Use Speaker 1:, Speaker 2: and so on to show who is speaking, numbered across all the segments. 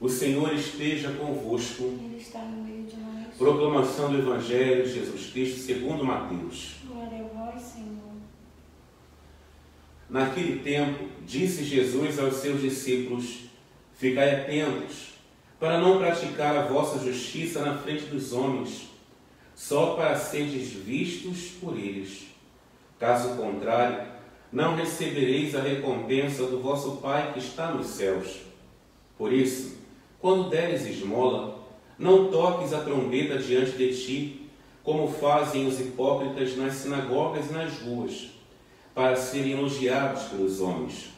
Speaker 1: O Senhor esteja convosco.
Speaker 2: Ele está no meio de nós.
Speaker 1: Proclamação do Evangelho de Jesus Cristo segundo Mateus.
Speaker 2: Glória a vós, Senhor.
Speaker 1: Naquele tempo, disse Jesus aos seus discípulos: Ficai atentos, para não praticar a vossa justiça na frente dos homens, só para seres vistos por eles. Caso contrário, não recebereis a recompensa do vosso Pai que está nos céus. Por isso, quando deres esmola, não toques a trombeta diante de ti, como fazem os hipócritas nas sinagogas e nas ruas, para serem elogiados pelos homens.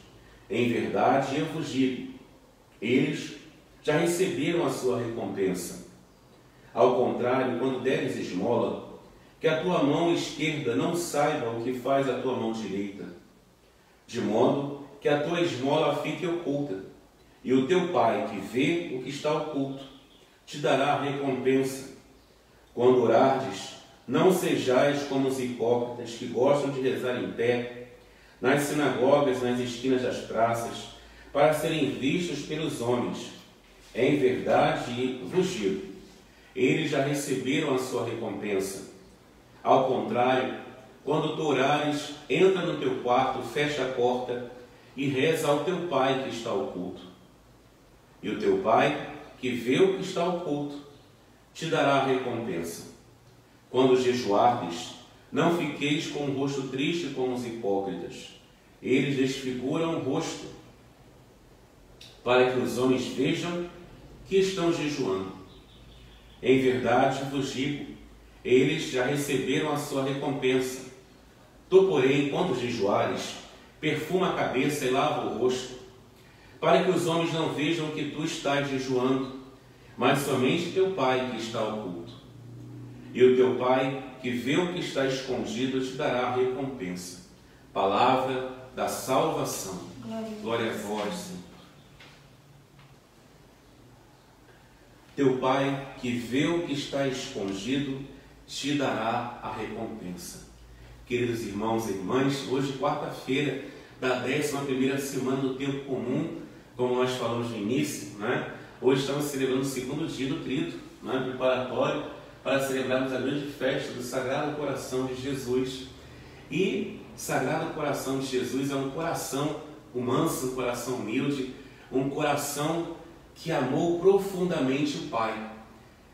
Speaker 1: Em verdade, eu vos digo, eles já receberam a sua recompensa. Ao contrário, quando deres esmola, que a tua mão esquerda não saiba o que faz a tua mão direita, de modo que a tua esmola fique oculta, e o teu pai, que vê o que está oculto, te dará recompensa. Quando orardes, não sejais como os hipócritas que gostam de rezar em pé, nas sinagogas, nas esquinas das praças, para serem vistos pelos homens. Em verdade vos digo, eles já receberam a sua recompensa. Ao contrário, quando tu orares, entra no teu quarto, fecha a porta e reza ao teu pai que está oculto. E o teu pai, que vê o que está oculto, te dará a recompensa. Quando jejuardes, não fiqueis com o rosto triste como os hipócritas. Eles desfiguram o rosto, para que os homens vejam que estão jejuando. Em verdade vos digo, eles já receberam a sua recompensa. Tu, porém, quando jejuares, perfuma a cabeça e lava o rosto, para que os homens não vejam que tu estás jejuando, mas somente teu Pai que está oculto. E o teu Pai, que vê o que está escondido, te dará a recompensa. Palavra da salvação. Glória a vós, Senhor. Teu Pai, que vê o que está escondido, te dará a recompensa. Queridos irmãos e irmãs, hoje, quarta-feira da 11 semana do tempo comum, como nós falamos no início, né? hoje estamos celebrando o segundo dia do trito, né? preparatório para celebrarmos a grande festa do Sagrado Coração de Jesus. E Sagrado Coração de Jesus é um coração um manso, um coração humilde, um coração que amou profundamente o Pai.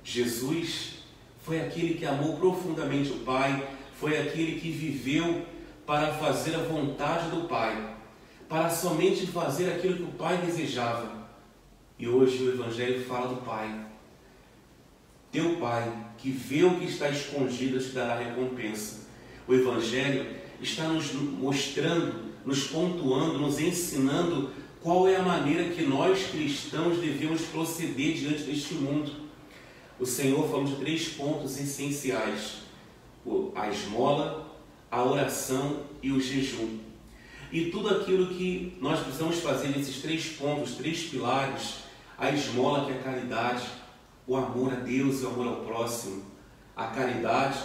Speaker 1: Jesus foi aquele que amou profundamente o Pai, foi aquele que viveu para fazer a vontade do Pai, para somente fazer aquilo que o Pai desejava. E hoje o Evangelho fala do Pai. Teu Pai, que vê o que está escondido, te dará recompensa. O Evangelho está nos mostrando, nos pontuando, nos ensinando qual é a maneira que nós cristãos devemos proceder diante deste mundo. O Senhor falou de três pontos essenciais: a esmola, a oração e o jejum. E tudo aquilo que nós precisamos fazer nesses três pontos, três pilares, a esmola que é a caridade, o amor a Deus e o amor ao próximo, a caridade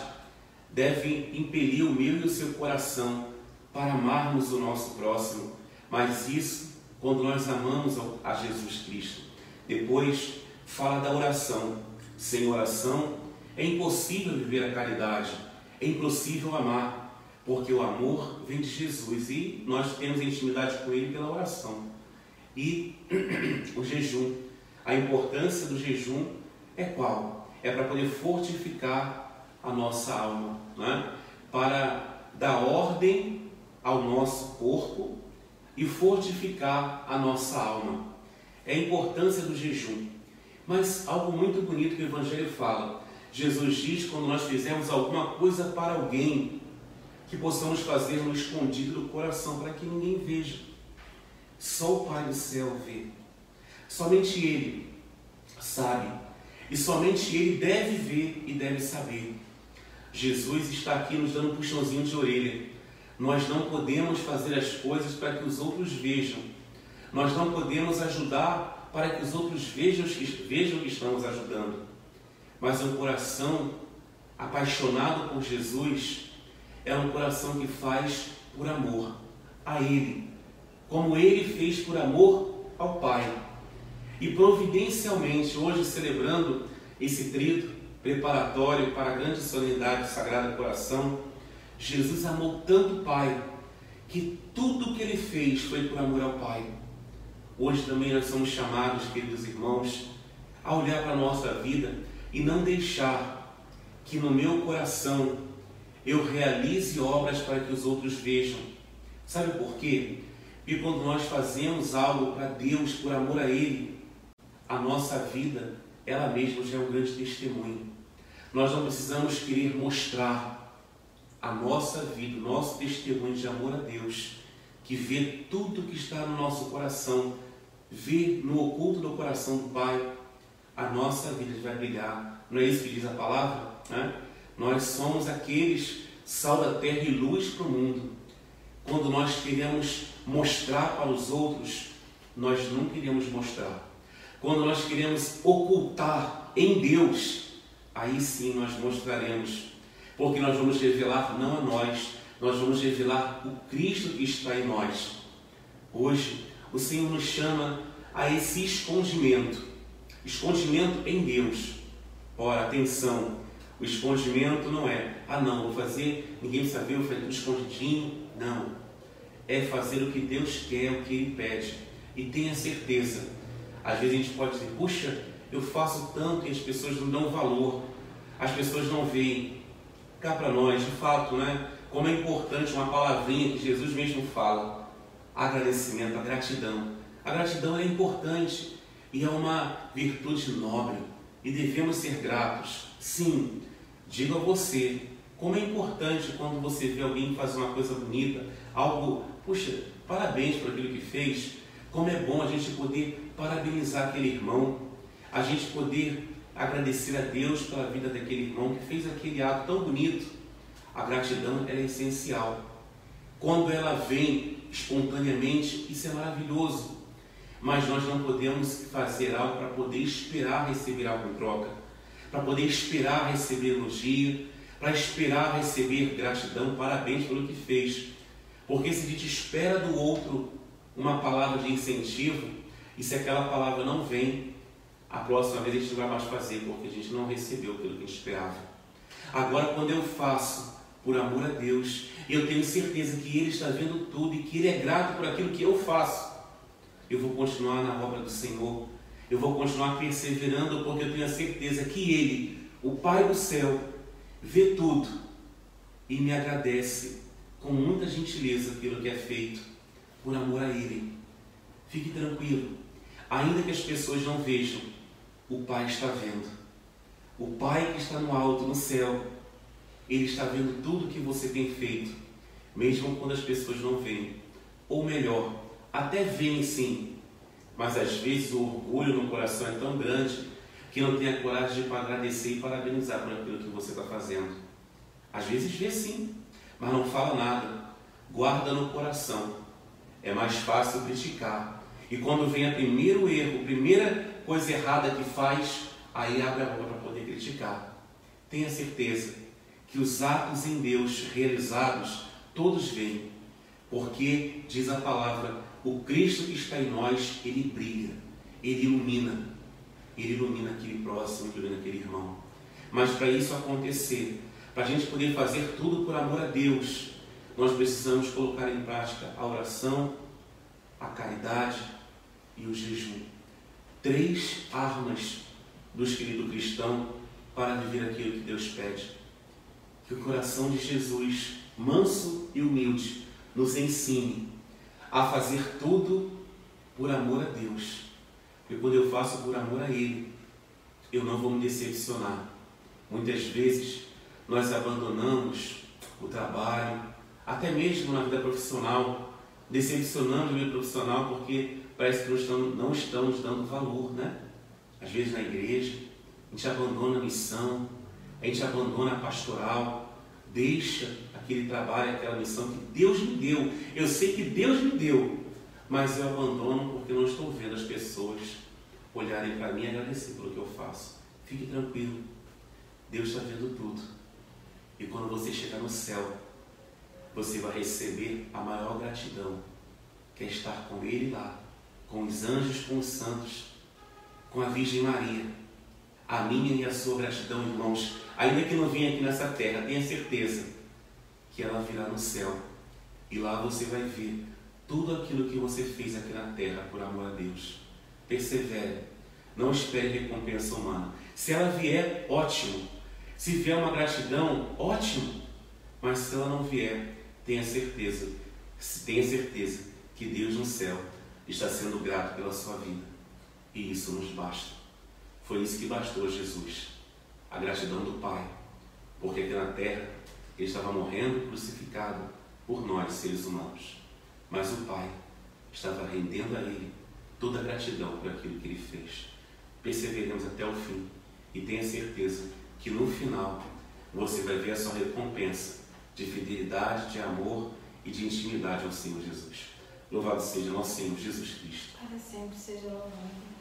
Speaker 1: deve impelir o meu e o seu coração para amarmos o nosso próximo, mas isso quando nós amamos a Jesus Cristo. Depois fala da oração. Sem oração é impossível viver a caridade, é impossível amar, porque o amor vem de Jesus e nós temos intimidade com Ele pela oração. E o jejum. A importância do jejum é qual? É para poder fortificar a nossa alma, né? para dar ordem ao nosso corpo e fortificar a nossa alma. É a importância do jejum. Mas algo muito bonito que o Evangelho fala. Jesus diz quando nós fizermos alguma coisa para alguém, que possamos fazer no escondido do coração, para que ninguém veja. Só o Pai do céu vê. Somente Ele sabe. E somente Ele deve ver e deve saber. Jesus está aqui nos dando um puxãozinho de orelha nós não podemos fazer as coisas para que os outros vejam. Nós não podemos ajudar para que os outros vejam que, vejam que estamos ajudando. Mas um coração apaixonado por Jesus é um coração que faz por amor a Ele, como Ele fez por amor ao Pai. E providencialmente, hoje celebrando esse trito preparatório para a grande solenidade do Sagrado Coração, Jesus amou tanto o Pai que tudo que ele fez foi por amor ao Pai. Hoje também nós somos chamados, queridos irmãos, a olhar para a nossa vida e não deixar que no meu coração eu realize obras para que os outros vejam. Sabe por quê? Porque quando nós fazemos algo para Deus, por amor a Ele, a nossa vida, ela mesma já é um grande testemunho. Nós não precisamos querer mostrar a nossa vida, o nosso testemunho de amor a Deus, que vê tudo que está no nosso coração, vê no oculto do coração do Pai, a nossa vida vai brilhar. Não é isso que diz a palavra? Né? Nós somos aqueles sal da terra e luz para o mundo. Quando nós queremos mostrar para os outros, nós não queremos mostrar. Quando nós queremos ocultar em Deus, aí sim nós mostraremos. Porque nós vamos revelar não a nós, nós vamos revelar o Cristo que está em nós. Hoje, o Senhor nos chama a esse escondimento escondimento em Deus. Ora, atenção, o escondimento não é, ah não, vou fazer, ninguém vou fazer tudo escondidinho. Não. É fazer o que Deus quer, o que Ele pede. E tenha certeza. Às vezes a gente pode dizer, puxa, eu faço tanto e as pessoas não dão valor, as pessoas não veem. Cá para nós, de fato, né? Como é importante uma palavrinha que Jesus mesmo fala: agradecimento, a gratidão. A gratidão é importante e é uma virtude nobre e devemos ser gratos. Sim, digo a você como é importante quando você vê alguém fazer uma coisa bonita, algo, puxa, parabéns por aquilo que fez. Como é bom a gente poder parabenizar aquele irmão, a gente poder agradecer a Deus pela vida daquele irmão que fez aquele ato tão bonito. A gratidão é essencial. Quando ela vem espontaneamente, isso é maravilhoso. Mas nós não podemos fazer algo para poder esperar receber algo em troca, para poder esperar receber elogio, para esperar receber gratidão, parabéns pelo que fez. Porque se a gente espera do outro uma palavra de incentivo, e se aquela palavra não vem, a próxima vez a gente não vai mais fazer, porque a gente não recebeu aquilo que a gente esperava. Agora, quando eu faço por amor a Deus, eu tenho certeza que Ele está vendo tudo e que Ele é grato por aquilo que eu faço eu vou continuar na obra do Senhor, eu vou continuar perseverando, porque eu tenho a certeza que Ele, o Pai do céu, vê tudo e me agradece com muita gentileza pelo que é feito, por amor a Ele. Fique tranquilo, ainda que as pessoas não vejam, o Pai está vendo. O Pai que está no alto, no céu, Ele está vendo tudo que você tem feito, mesmo quando as pessoas não veem. Ou melhor, até vem sim, mas às vezes o orgulho no coração é tão grande que não tem a coragem de agradecer e parabenizar por aquilo que você está fazendo. Às vezes vê sim, mas não fala nada, guarda no coração. É mais fácil criticar. E quando vem o primeiro erro, a primeira coisa errada que faz, aí abre a boca para poder criticar. Tenha certeza que os atos em Deus realizados, todos veem. Porque, diz a palavra, o Cristo que está em nós, ele brilha, ele ilumina, ele ilumina aquele próximo, ilumina aquele irmão. Mas para isso acontecer, para a gente poder fazer tudo por amor a Deus, nós precisamos colocar em prática a oração, a caridade e o jejum. Três armas do espírito cristão para viver aquilo que Deus pede. Que o coração de Jesus, manso e humilde, nos ensine a fazer tudo por amor a Deus. Porque quando eu faço por amor a Ele, eu não vou me decepcionar. Muitas vezes nós abandonamos o trabalho, até mesmo na vida profissional, decepcionando o meu profissional porque parece que não estamos, não estamos dando valor, né? Às vezes na igreja, a gente abandona a missão, a gente abandona a pastoral, deixa aquele trabalho, aquela missão que Deus me deu. Eu sei que Deus me deu, mas eu abandono porque não estou vendo as pessoas olharem para mim e agradecer pelo que eu faço. Fique tranquilo, Deus está vendo tudo. E quando você chegar no céu, você vai receber a maior gratidão, que é estar com Ele lá, com os anjos, com os santos, com a Virgem Maria. A minha e a sua gratidão, irmãos, ainda que não venha aqui nessa terra, tenha certeza que ela virá no céu. E lá você vai ver tudo aquilo que você fez aqui na terra por amor a Deus. Persevere. Não espere recompensa humana. Se ela vier, ótimo. Se vier uma gratidão, ótimo. Mas se ela não vier, tenha certeza, tenha certeza que Deus no céu está sendo grato pela sua vida. E isso nos basta. Foi isso que bastou a Jesus. A gratidão do Pai. Porque aqui na terra ele estava morrendo crucificado por nós, seres humanos. Mas o Pai estava rendendo a Ele toda a gratidão por aquilo que Ele fez. Perseveremos até o fim e tenha certeza que no final você vai ver a sua recompensa de fidelidade, de amor e de intimidade ao Senhor Jesus. Louvado seja nosso Senhor Jesus Cristo.
Speaker 2: Para sempre seja louvado.